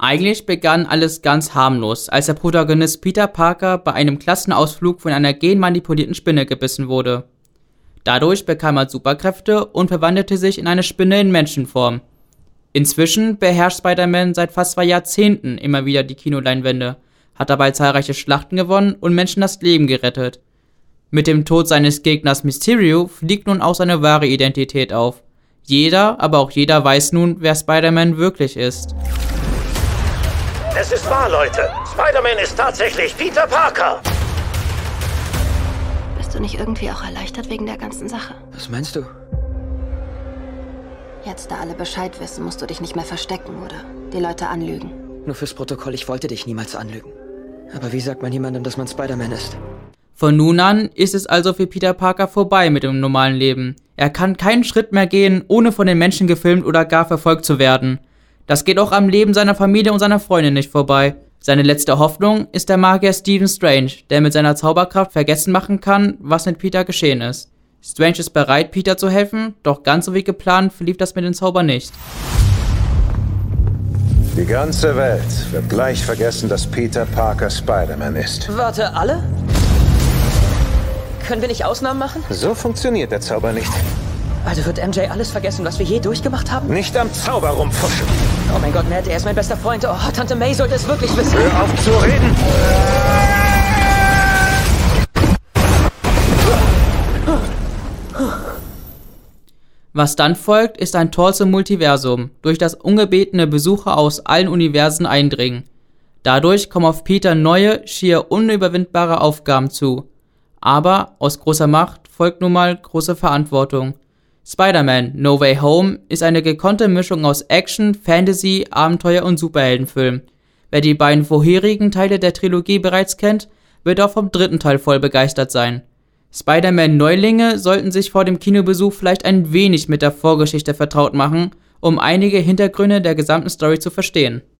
Eigentlich begann alles ganz harmlos, als der Protagonist Peter Parker bei einem Klassenausflug von einer genmanipulierten Spinne gebissen wurde. Dadurch bekam er Superkräfte und verwandelte sich in eine Spinne in Menschenform. Inzwischen beherrscht Spider-Man seit fast zwei Jahrzehnten immer wieder die Kinoleinwände, hat dabei zahlreiche Schlachten gewonnen und Menschen das Leben gerettet. Mit dem Tod seines Gegners Mysterio fliegt nun auch seine wahre Identität auf. Jeder, aber auch jeder weiß nun, wer Spider-Man wirklich ist. Es ist wahr, Leute. Spider-Man ist tatsächlich Peter Parker. Bist du nicht irgendwie auch erleichtert wegen der ganzen Sache? Was meinst du? Jetzt, da alle Bescheid wissen, musst du dich nicht mehr verstecken oder die Leute anlügen. Nur fürs Protokoll, ich wollte dich niemals anlügen. Aber wie sagt man jemandem, dass man Spider-Man ist? Von nun an ist es also für Peter Parker vorbei mit dem normalen Leben. Er kann keinen Schritt mehr gehen, ohne von den Menschen gefilmt oder gar verfolgt zu werden. Das geht auch am Leben seiner Familie und seiner Freundin nicht vorbei. Seine letzte Hoffnung ist der Magier Stephen Strange, der mit seiner Zauberkraft vergessen machen kann, was mit Peter geschehen ist. Strange ist bereit, Peter zu helfen, doch ganz so wie geplant verlief das mit dem Zauber nicht. Die ganze Welt wird gleich vergessen, dass Peter Parker Spider-Man ist. Warte, alle? Können wir nicht Ausnahmen machen? So funktioniert der Zauber nicht. Also wird MJ alles vergessen, was wir je durchgemacht haben? Nicht am Zauber rumfuschen. Oh mein Gott, Matt, er ist mein bester Freund. Oh, Tante May sollte es wirklich wissen. Hör auf zu reden. Was dann folgt, ist ein Tor zum Multiversum, durch das ungebetene Besucher aus allen Universen eindringen. Dadurch kommen auf Peter neue, schier unüberwindbare Aufgaben zu. Aber aus großer Macht folgt nun mal große Verantwortung. Spider-Man No Way Home ist eine gekonnte Mischung aus Action, Fantasy, Abenteuer und Superheldenfilm. Wer die beiden vorherigen Teile der Trilogie bereits kennt, wird auch vom dritten Teil voll begeistert sein. Spider-Man-Neulinge sollten sich vor dem Kinobesuch vielleicht ein wenig mit der Vorgeschichte vertraut machen, um einige Hintergründe der gesamten Story zu verstehen